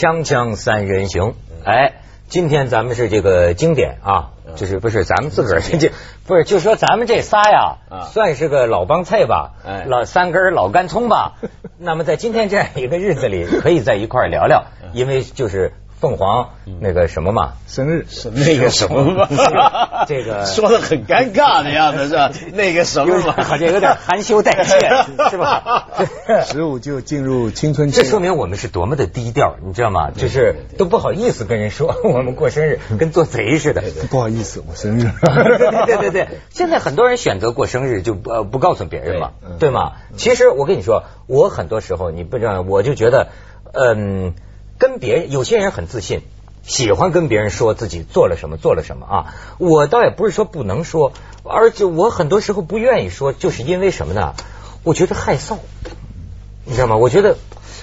锵锵三人行，哎，今天咱们是这个经典啊，就是不是咱们自个儿这 不是，就说咱们这仨呀，算是个老帮菜吧，老三根老干葱吧。那么在今天这样一个日子里，可以在一块聊聊，因为就是。凤凰那个什么嘛，生日 那个什么嘛，这个说的很尴尬的样子是吧？那个什么嘛，好像有点含羞带怯 是吧？十五就进入青春期，这说明我们是多么的低调，你知道吗？就是都不好意思跟人说我们过生日，跟做贼似的。不好意思，我生日。对对对对，现在很多人选择过生日就不不告诉别人嘛，对吗？其实我跟你说，我很多时候你不知道，我就觉得，嗯。跟别人有些人很自信，喜欢跟别人说自己做了什么做了什么啊！我倒也不是说不能说，而且我很多时候不愿意说，就是因为什么呢？我觉得害臊，你知道吗？我觉得，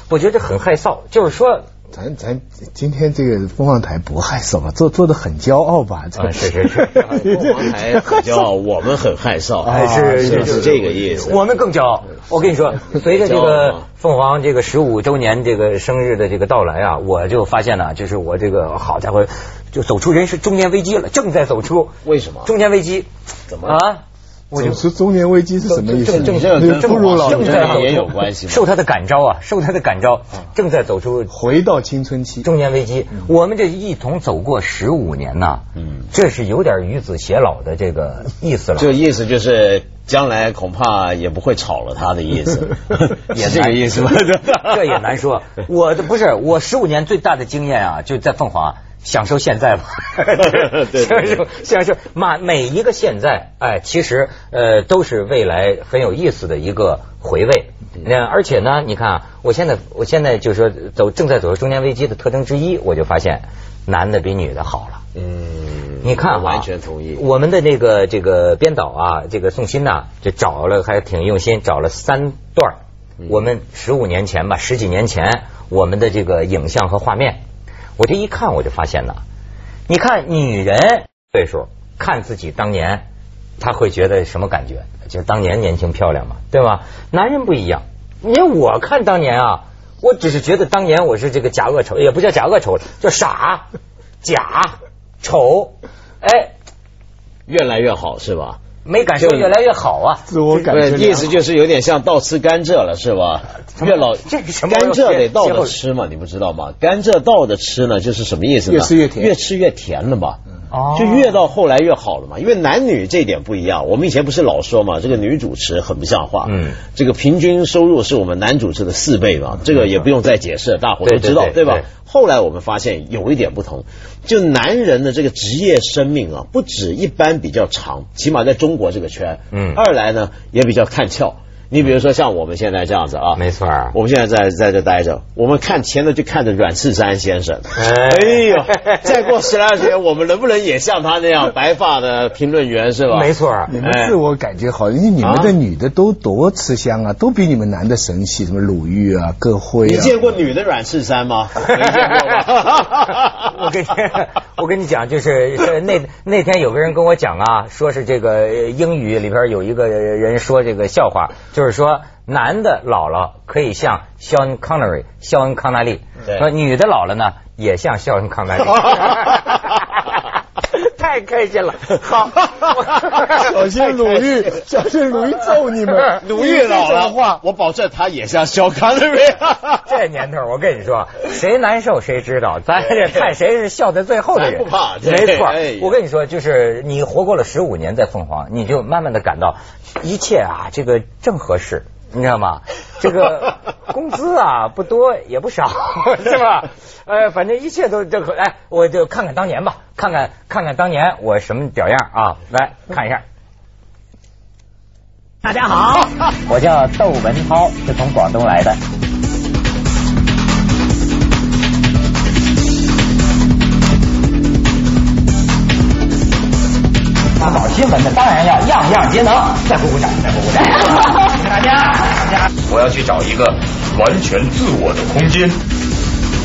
我觉得很害臊，就是说。咱咱今天这个凤凰台不害臊吧？做做的很骄傲吧？是是是，凤凰台很骄傲，我们很害臊，是是这个意思。我们更骄傲。我跟你说，随着这个凤凰这个十五周年这个生日的这个到来啊，我就发现呢，就是我这个好家伙，就走出人生中年危机了，正在走出。为什么？中年危机？怎么啊？我就是中年危机是什么意思？正正正入老年也有关系，受他的感召啊，受他的感召，正在走出回到青春期，中年危机。我们这一同走过十五年呐，嗯，这是有点与子偕老的这个意思了。这意思就是将来恐怕也不会炒了他的意思，也这个意思吧？这也难说。我的不是我十五年最大的经验啊，就在凤凰。享受现在吧，享受享受，每每一个现在，哎，其实呃都是未来很有意思的一个回味。那而且呢，你看啊，我现在我现在就是说走正在走入中年危机的特征之一，我就发现男的比女的好了。嗯，你看，完全同意。我们的那个这个编导啊，这个宋鑫呐，就找了还挺用心，找了三段我们十五年前吧，十几年前我们的这个影像和画面。我这一看，我就发现了，你看女人岁数看自己当年，他会觉得什么感觉？就是当年年轻漂亮嘛，对吧？男人不一样，你看我看当年啊，我只是觉得当年我是这个假恶丑，也不叫假恶丑，叫傻、假、丑，哎，越来越好是吧？没感受越来越好啊！自我感觉意思就是有点像倒吃甘蔗了是吧？越老这个什么甘蔗得倒着吃嘛？你不知道吗？甘蔗倒着吃呢，就是什么意思呢？越吃越甜，越吃越甜了嘛。哦，就越到后来越好了嘛。因为男女这点不一样，我们以前不是老说嘛，这个女主持很不像话。嗯，这个平均收入是我们男主持的四倍嘛，这个也不用再解释，大伙都知道对吧？后来我们发现有一点不同，就男人的这个职业生命啊，不止一般比较长，起码在中国这个圈，嗯，二来呢也比较看俏。你比如说像我们现在这样子啊，没错，我们现在在在这待着，我们看前头就看着阮次山先生，哎呦，再过十来年，我们能不能也像他那样白发的评论员是吧？没错，你们自我感觉好，因为你们的女的都多吃香啊，都比你们男的神气，什么鲁豫啊、各辉啊。你见过女的阮次山吗？没见过吧？我跟你我跟你讲，就是那那天有个人跟我讲啊，说是这个英语里边有一个人说这个笑话。就是说，男的老了可以像肖恩康纳利，肖恩康纳利；说女的老了呢，也像肖恩康纳利。太开心了，好，小心鲁豫，小心鲁豫揍你们。鲁豫老了话，我保证他也像小康的人。这年头，我跟你说，谁难受谁知道，咱这看谁是笑在最后的人。不怕，没错。我跟你说，就是你活过了十五年在凤凰，你就慢慢的感到一切啊，这个正合适。你知道吗？这个工资啊不多也不少，是吧？呃，反正一切都这可，哎，我就看看当年吧，看看看看当年我什么屌样啊！来看一下。大家好，我叫窦文涛，是从广东来的。新闻的当然要样样皆能，再鼓鼓掌，再鼓鼓掌，谢谢大家，大家。我要去找一个完全自我的空间。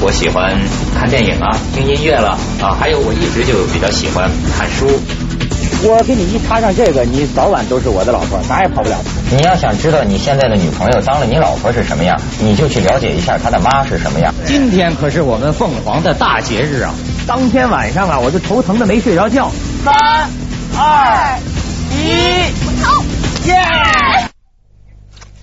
我喜欢看电影啊，听音乐了啊，还有我一直就比较喜欢看书。我给你一插上这个，你早晚都是我的老婆，哪也跑不了。你要想知道你现在的女朋友当了你老婆是什么样，你就去了解一下她的妈是什么样。今天可是我们凤凰的大节日啊！当天晚上啊，我就头疼的没睡着觉。三二一，走，耶！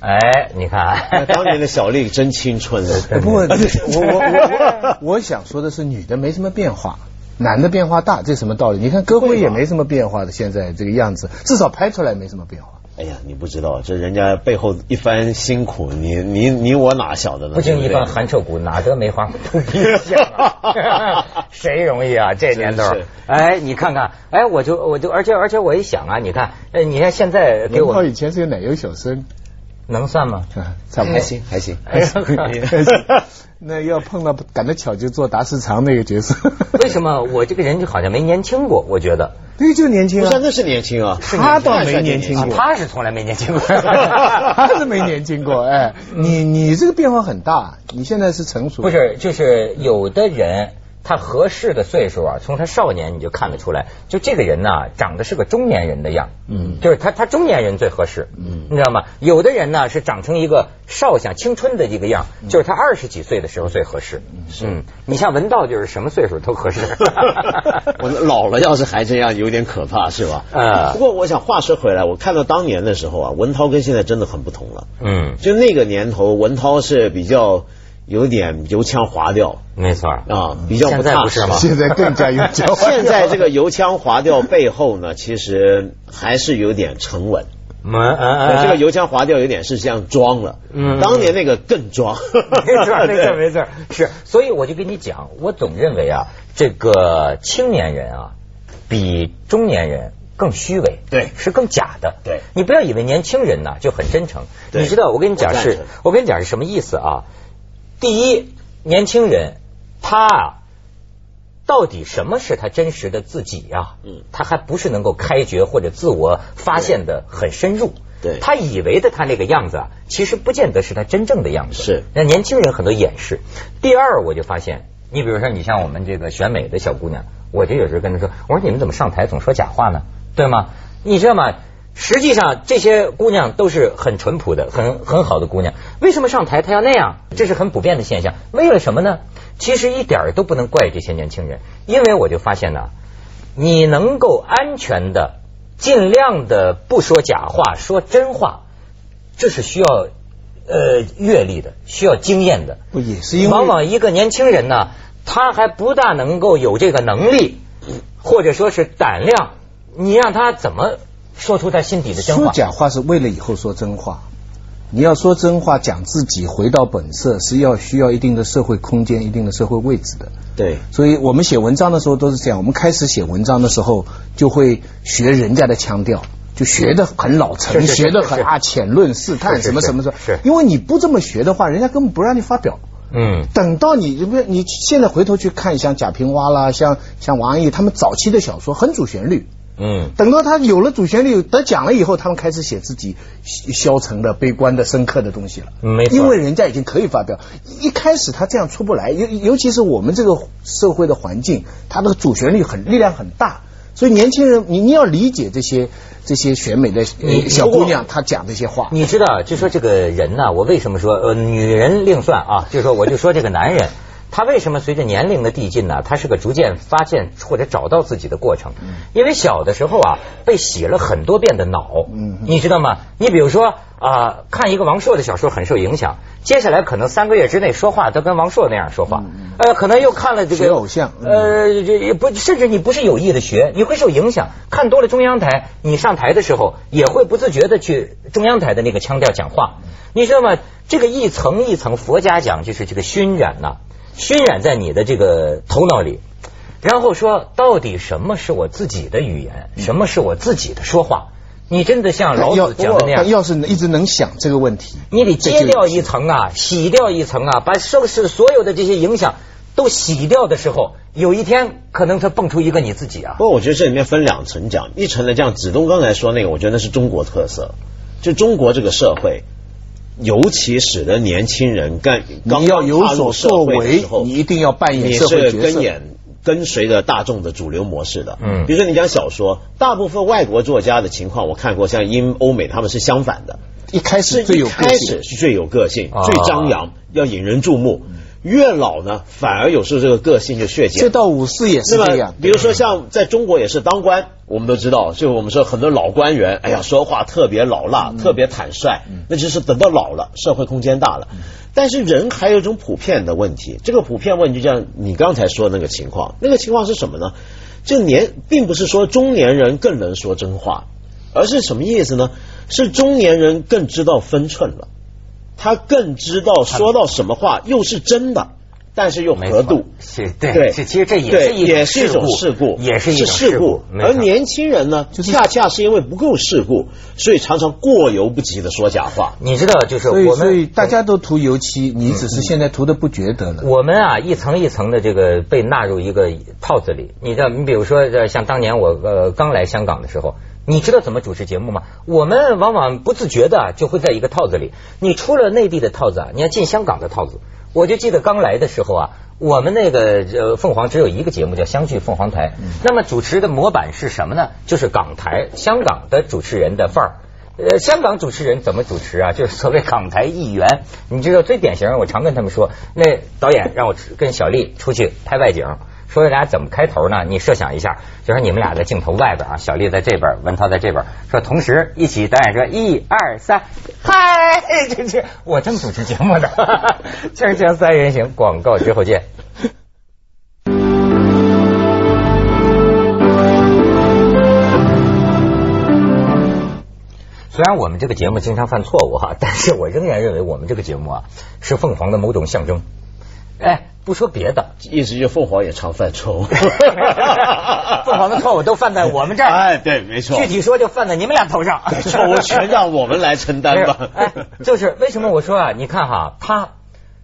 哎，你看，当年的小丽真青春。不过，我我我我想说的是，女的没什么变化。男的变化大，这什么道理？你看歌辉也没什么变化的，现在这个样子，至少拍出来没什么变化。哎呀，你不知道，这人家背后一番辛苦，你你你我哪晓得呢？不经一番寒彻骨，哪得梅花扑鼻香啊？谁容易啊？这年头，哎，你看看，哎，我就我就，而且而且我一想啊，你看，哎，你看现在给我以前是个奶油小生。能算吗？差不多，还行，还行。那要碰到赶得巧就做达世长那个角色。为什么我这个人就好像没年轻过？我觉得，对，就年轻啊，那是年轻啊，他倒没年轻过，他是从来没年轻过，他是没年轻过。哎，你你这个变化很大，你现在是成熟，不是？就是有的人。他合适的岁数啊，从他少年你就看得出来，就这个人呢，长得是个中年人的样，嗯，就是他他中年人最合适，嗯，你知道吗？有的人呢是长成一个少想青春的一个样，就是他二十几岁的时候最合适，嗯，你像文道就是什么岁数都合适，我老了要是还这样有点可怕是吧？啊，不过我想话说回来，我看到当年的时候啊，文涛跟现在真的很不同了，嗯，就那个年头文涛是比较。有点油腔滑调，没错啊，比较不踏实吗？现在更加油腔。现在这个油腔滑调背后呢，其实还是有点沉稳。嗯嗯这个油腔滑调有点是像装了。嗯，当年那个更装。没错，没错，没错。是，所以我就跟你讲，我总认为啊，这个青年人啊，比中年人更虚伪，对，是更假的。对，你不要以为年轻人呢就很真诚。你知道我跟你讲是，我跟你讲是什么意思啊？第一，年轻人他啊，到底什么是他真实的自己呀？嗯，他还不是能够开掘或者自我发现的很深入。对，他以为的他那个样子啊，其实不见得是他真正的样子。是，那年轻人很多掩饰。第二，我就发现，你比如说，你像我们这个选美的小姑娘，我就有时候跟她说，我说你们怎么上台总说假话呢？对吗？你知道吗？实际上，这些姑娘都是很淳朴的、很很好的姑娘。为什么上台她要那样？这是很普遍的现象。为了什么呢？其实一点都不能怪这些年轻人，因为我就发现呢，你能够安全的、尽量的不说假话、说真话，这是需要呃阅历的、需要经验的。不也是因为往往一个年轻人呢，他还不大能够有这个能力，或者说是胆量，你让他怎么？说出他心底的真话。说假话是为了以后说真话。你要说真话，讲自己，回到本色，是要需要一定的社会空间、一定的社会位置的。对。所以我们写文章的时候都是这样。我们开始写文章的时候，就会学人家的腔调，就学的很老成，学的很啊浅论试探什么什么什么。是。因为你不这么学的话，人家根本不让你发表。嗯。等到你，不你现在回头去看，像贾平凹啦，像像王安忆他们早期的小说，很主旋律。嗯，等到他有了主旋律得奖了以后，他们开始写自己消沉的、悲观的、深刻的东西了。没错，因为人家已经可以发表。一开始他这样出不来，尤尤其是我们这个社会的环境，他那个主旋律很力量很大，所以年轻人，你你要理解这些这些选美的小姑娘，她讲这些话。你知道，就说这个人呢，我为什么说呃，女人另算啊？就说我就说这个男人。他为什么随着年龄的递进呢？他是个逐渐发现或者找到自己的过程。因为小的时候啊，被洗了很多遍的脑，你知道吗？你比如说啊，看一个王朔的小说很受影响，接下来可能三个月之内说话都跟王朔那样说话。呃，可能又看了这个偶像，呃，也不，甚至你不是有意的学，你会受影响。看多了中央台，你上台的时候也会不自觉的去中央台的那个腔调讲话。你知道吗？这个一层一层，佛家讲就是这个熏染呐。熏染在你的这个头脑里，然后说到底什么是我自己的语言，什么是我自己的说话？你真的像老子讲的那样，要是一直能想这个问题，你得揭掉一层啊，洗掉一层啊，把受是所有的这些影响都洗掉的时候，有一天可能它蹦出一个你自己啊。不过我觉得这里面分两层讲，一层呢，像子东刚才说那个，我觉得那是中国特色，就中国这个社会。尤其使得年轻人更，你要有所作为，你一定要扮演社会角色。跟随着大众的主流模式的。嗯，比如说你讲小说，大部分外国作家的情况我看过，像英欧美他们是相反的，一开始最有开始是最有个性、最张扬，要引人注目。越老呢，反而有时候这个个性就削减。这到五四也是这样。比如说像在中国也是当官，我们都知道，就我们说很多老官员，哎呀，说话特别老辣，特别坦率，那就是等到老了，社会空间大了。但是人还有一种普遍的问题，这个普遍问题就像你刚才说的那个情况，那个情况是什么呢？这年并不是说中年人更能说真话，而是什么意思呢？是中年人更知道分寸了。他更知道说到什么话又是真的，但是又合度是对对，其实这也是也是一种事故，也是一种事故。而年轻人呢，恰恰是因为不够事故，所以常常过犹不及的说假话。你知道，就是我们大家都涂油漆，你只是现在涂的不觉得了。我们啊，一层一层的这个被纳入一个套子里。你知道，你比如说，像当年我呃刚来香港的时候。你知道怎么主持节目吗？我们往往不自觉的就会在一个套子里。你出了内地的套子，你要进香港的套子。我就记得刚来的时候啊，我们那个呃凤凰只有一个节目叫相聚凤凰台。那么主持的模板是什么呢？就是港台香港的主持人的范儿。呃，香港主持人怎么主持啊？就是所谓港台议员。你知道最典型，我常跟他们说，那导演让我跟小丽出去拍外景。说俩怎么开头呢？你设想一下，就说你们俩在镜头外边啊，小丽在这边，文涛在这边，说同时一起，导演说一二三，嗨，这这我正主持节目呢，锵锵三人行，广告之后见。虽然我们这个节目经常犯错误哈，但是我仍然认为我们这个节目啊是凤凰的某种象征。哎。不说别的，意思就凤凰也常犯错误，凤凰的错误都犯在我们这儿。哎，对，没错。具体说就犯在你们俩头上，错误全让我们来承担吧。哎，就是为什么我说啊？你看哈，他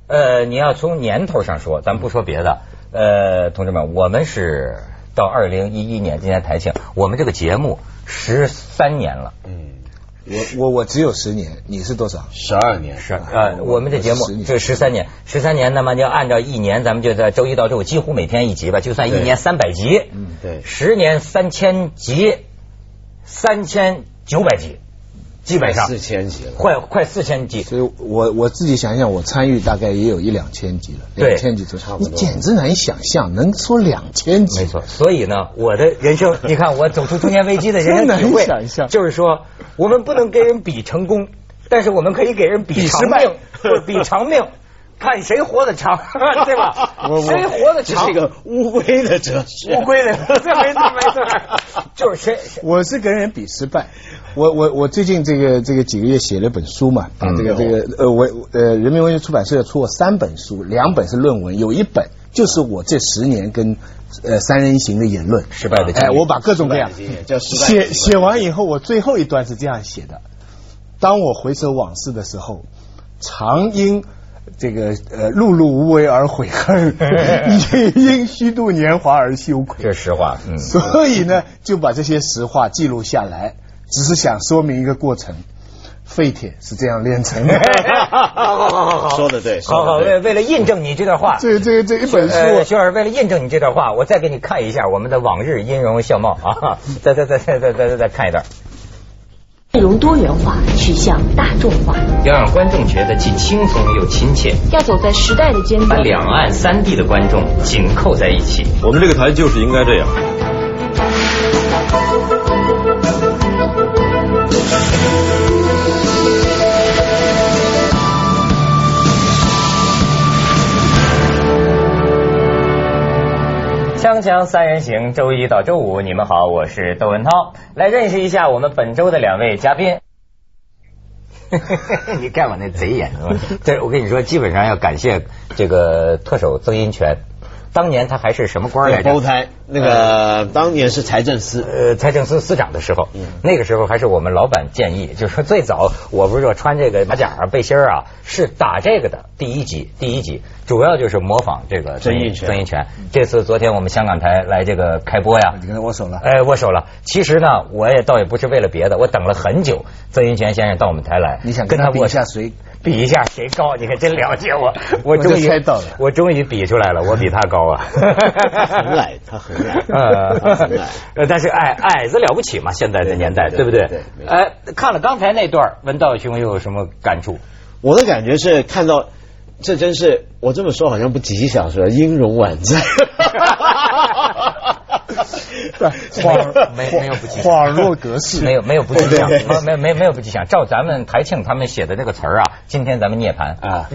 呃，你要从年头上说，咱不说别的，呃，同志们，我们是到二零一一年今年台庆，我们这个节目十三年了。嗯。我我我只有十年，你是多少？十二年是啊，我们这节目这十三年，十三年，那么就按照一年，咱们就在周一到周五几乎每天一集吧，就算一年三百集，嗯，对，十年三千集，三千九百集。基本上四千集了，快快四千集。所以我我自己想想，我参与大概也有一两千集了，两千集就差不多。你简直难以想象，能说两千集。没错，所以呢，我的人生，你看我走出中年危机的人生体会，就是说，我们不能跟人比成功，但是我们可以给人比长命，比 长命。看谁活得长，对吧？谁活得长？这个乌龟的哲学。乌龟的，这没错没错，就是谁。我是跟人比失败。我我我最近这个这个几个月写了本书嘛，把这个这个呃我呃人民文学出版社出过三本书，两本是论文，有一本就是我这十年跟呃三人行的言论失败的经验。哎，我把各种各样写写完以后，我最后一段是这样写的：当我回首往事的时候，常因。这个呃，碌碌无为而悔恨，也因虚度年华而羞愧。这是实话，嗯。所以呢，就把这些实话记录下来，只是想说明一个过程：废铁是这样炼成的。好好好好好，说的对。好好，为为了印证你这段话，这这这一本书，徐老师为了印证你这段话，我再给你看一下我们的往日音容笑貌啊！再再再再再再再看一段。内容多元化，取向大众化，要让观众觉得既轻松又亲切，要走在时代的尖端，把两岸三地的观众紧扣在一起。我们这个台就是应该这样。锵锵三人行，周一到周五，你们好，我是窦文涛，来认识一下我们本周的两位嘉宾。你看我那贼眼，这我跟你说，基本上要感谢这个特首曾荫权。当年他还是什么官来着？包胎，那个当年是财政司，呃，财政司司长的时候，嗯那个时候还是我们老板建议，就是说最早我不是说穿这个马甲啊、背心啊，是打这个的第一集，第一集主要就是模仿这个曾荫权。曾荫权，这次昨天我们香港台来这个开播呀，你跟他握手了？哎，握手了。其实呢，我也倒也不是为了别的，我等了很久，曾荫权先生到我们台来，你想跟他握一下谁？比一下谁高？你还真了解我，我终于猜到了，我终于比出来了，我比他高啊！很矮，他很矮，呃，很矮。呃，但是矮矮子了不起嘛？现在的年代，对不对？哎，看了刚才那段，文道兄又有什么感触？我的感觉是看到，这真是我这么说好像不吉祥，是吧？音容宛在。恍没没有不吉祥，恍若隔世，没有没有不吉祥，没没没有不吉祥。照咱们台庆他们写的这个词儿啊，今天咱们涅槃啊，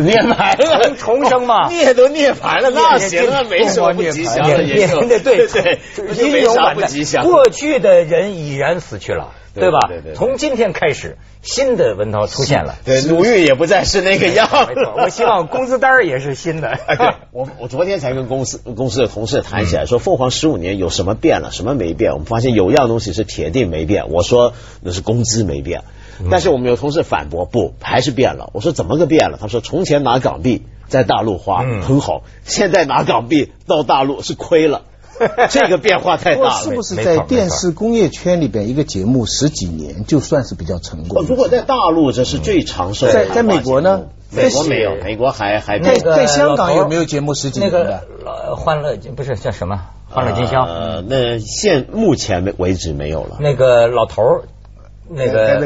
涅槃了，重生嘛，涅都涅槃了，那行啊，没什么不吉祥的，对对对，音容宛在，过去的人已然死去了。对吧？从今天开始，新的文涛出现了。对，鲁豫也不再是那个样。没错，我希望工资单也是新的。我我昨天才跟公司公司的同事谈起来，说凤凰十五年有什么变了，什么没变？我们发现有一样东西是铁定没变。我说那是工资没变，但是我们有同事反驳，不，还是变了。我说怎么个变了？他说从前拿港币在大陆花很好，现在拿港币到大陆是亏了。这个变化太大了，是不是在电视工业圈里边一个节目十几年就算是比较成功？如果在大陆这是最长寿，在在美国呢？美国没有，美国还还在在香港有没有节目十几年的？欢乐不是叫什么？欢乐今宵？呃，那现目前为止没有了。那个老头儿，那个。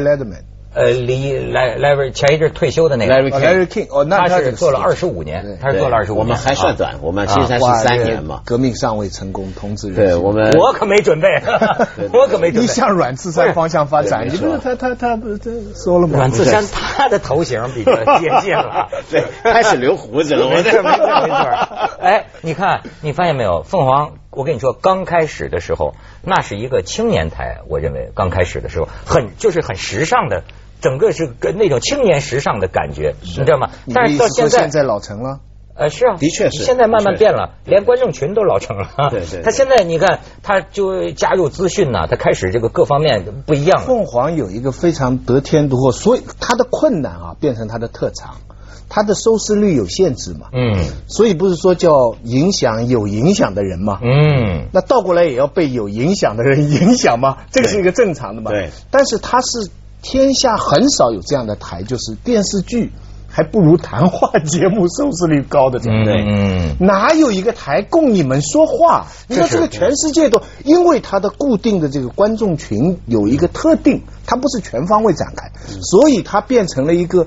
呃，离莱莱维前一阵退休的那个莱维 King，哦，那他是做了二十五年，他是做了二十五年，我们还算短，我们其实才十三年嘛。革命尚未成功，同志对我们，我可没准备，我可没准备。你向阮次山方向发展，你不是他他他不这说了吗？阮次山他的头型比较接近了，对，开始留胡子了，我这没错没错。哎，你看，你发现没有？凤凰，我跟你说，刚开始的时候，那是一个青年台，我认为刚开始的时候，很就是很时尚的。整个是跟那种青年时尚的感觉，你知道吗？但是到现在现在老成了，呃，是啊，的确是。现在慢慢变了，连观众群都老成了。对对。他现在你看，他就加入资讯呢，他开始这个各方面不一样。凤凰有一个非常得天独厚，所以他的困难啊变成他的特长，他的收视率有限制嘛。嗯。所以不是说叫影响有影响的人嘛？嗯。那倒过来也要被有影响的人影响吗？这个是一个正常的嘛？对。但是他是。天下很少有这样的台，就是电视剧还不如谈话节目收视率高的，对不对？嗯，哪有一个台供你们说话？你说这个全世界都因为它的固定的这个观众群有一个特定，它不是全方位展开，所以它变成了一个。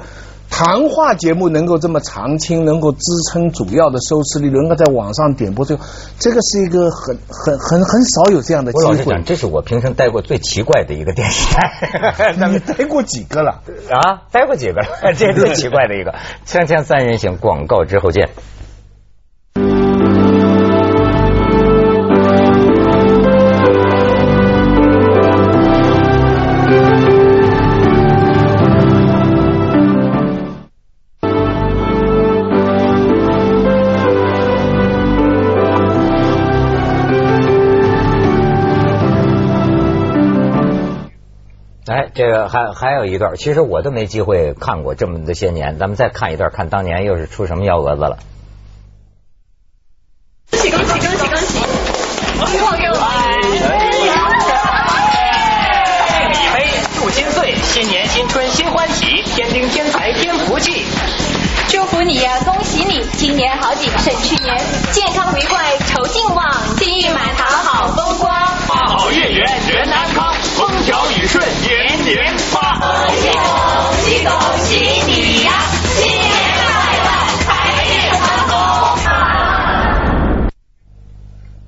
谈话节目能够这么长青，能够支撑主要的收视率，能够在网上点播，这个这个是一个很很很很少有这样的机会。这是我平生待过最奇怪的一个电视台。你待过几个了？啊，待过几个了？这是最奇怪的一个。锵锵三人行，广告之后见。哎这个还还有一段，其实我都没机会看过这么的些年，咱们再看一段，看当年又是出什么幺蛾子了。恭喜恭喜恭喜恭喜！希望又来！一杯祝金岁，新年新春新欢喜，天丁天财添福气。祝福你呀，恭喜你，今年好景胜去年，健康为贵酬进旺，金玉满堂好风光，花好月圆人安康，风调雨顺年年发。恭喜恭喜恭喜你呀，新年快乐，财运亨通。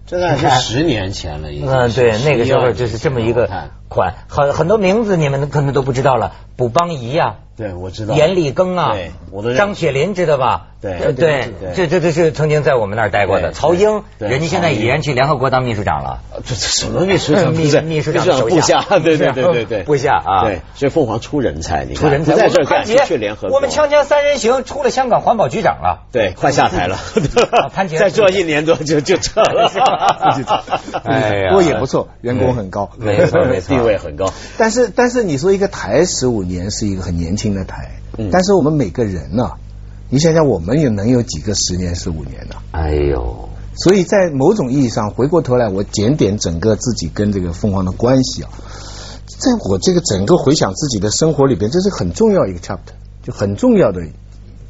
这个是十年前了，已经。嗯，对，那个时候就是这么一个款，很很多名字你们可能都不知道了，卜邦仪呀。对，我知道。严立庚啊，对，我都张雪林知道吧？对对，这这这是曾经在我们那儿待过的。曹英，人家现在已然去联合国当秘书长了。这这什么秘书长？秘秘书长部下，对对 对对对，部下啊。对，所以凤凰出人才，你出人才在这干，去联合。我们锵锵三人行出了香港环保局长了，对，快下台了。潘杰再做一年多就就撤了。哎呀，不过也不错，员工很高，没错没错，地位很高。但是但是你说一个台十五年是一个很年轻的台。但是我们每个人呢，你想想，我们也能有几个十年、十五年呢？哎呦！所以在某种意义上，回过头来，我检点整个自己跟这个凤凰的关系啊，在我这个整个回想自己的生活里边，这是很重要一个 chapter。就很重要的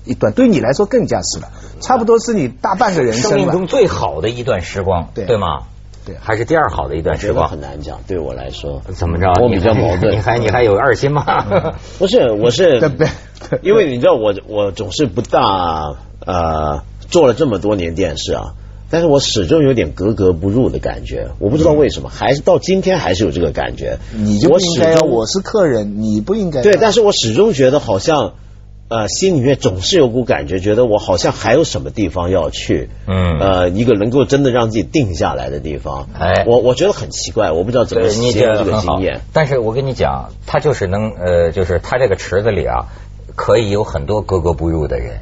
一段，对你来说更加是了，差不多是你大半个人生生命中最好的一段时光，对对吗？对，还是第二好的一段时光，很难讲。对我来说，怎么着？我比较矛盾。你还你还有二心吗？不是，我是 因为你知道我我总是不大呃做了这么多年电视啊，但是我始终有点格格不入的感觉。我不知道为什么，还是到今天还是有这个感觉。你就应该，我是客人，你不应该。对，但是我始终觉得好像。呃，心里面总是有股感觉，觉得我好像还有什么地方要去，嗯，呃，一个能够真的让自己定下来的地方。哎，我我觉得很奇怪，我不知道怎么形容这个经验。但是我跟你讲，他就是能，呃，就是他这个池子里啊，可以有很多格格不入的人。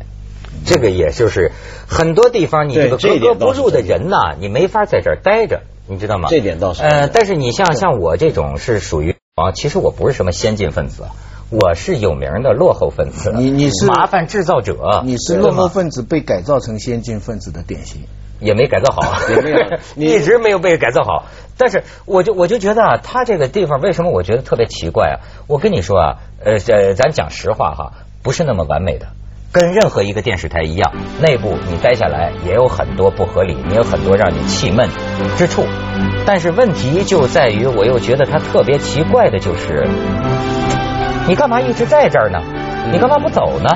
这个也就是很多地方，你这个格格不入的人呐，你没法在这儿待着，你知道吗？这点倒是。呃，但是你像像我这种是属于啊，其实我不是什么先进分子。我是有名的落后分子，你你是麻烦制造者，你是落后分子被改造成先进分子的典型，也没改造好，也没有，一直没有被改造好。但是我就我就觉得啊，他这个地方为什么我觉得特别奇怪啊？我跟你说啊，呃，咱讲实话哈，不是那么完美的，跟任何一个电视台一样，内部你待下来也有很多不合理，也有很多让你气闷之处。但是问题就在于，我又觉得他特别奇怪的就是。你干嘛一直在这儿呢？你干嘛不走呢？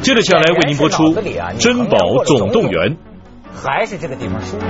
接着下来为您播出《珍宝总动员》，还是这个地方舒服。